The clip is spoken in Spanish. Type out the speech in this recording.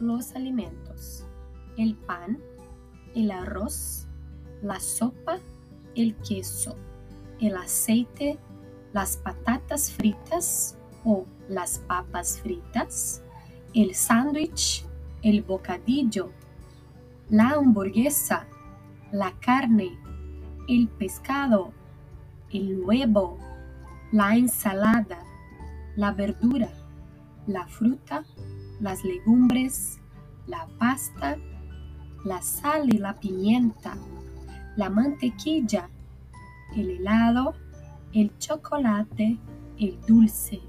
los alimentos, el pan, el arroz, la sopa, el queso, el aceite, las patatas fritas o las papas fritas, el sándwich, el bocadillo, la hamburguesa, la carne, el pescado, el huevo, la ensalada, la verdura, la fruta, las legumbres, la pasta, la sal y la pimienta, la mantequilla, el helado, el chocolate, el dulce,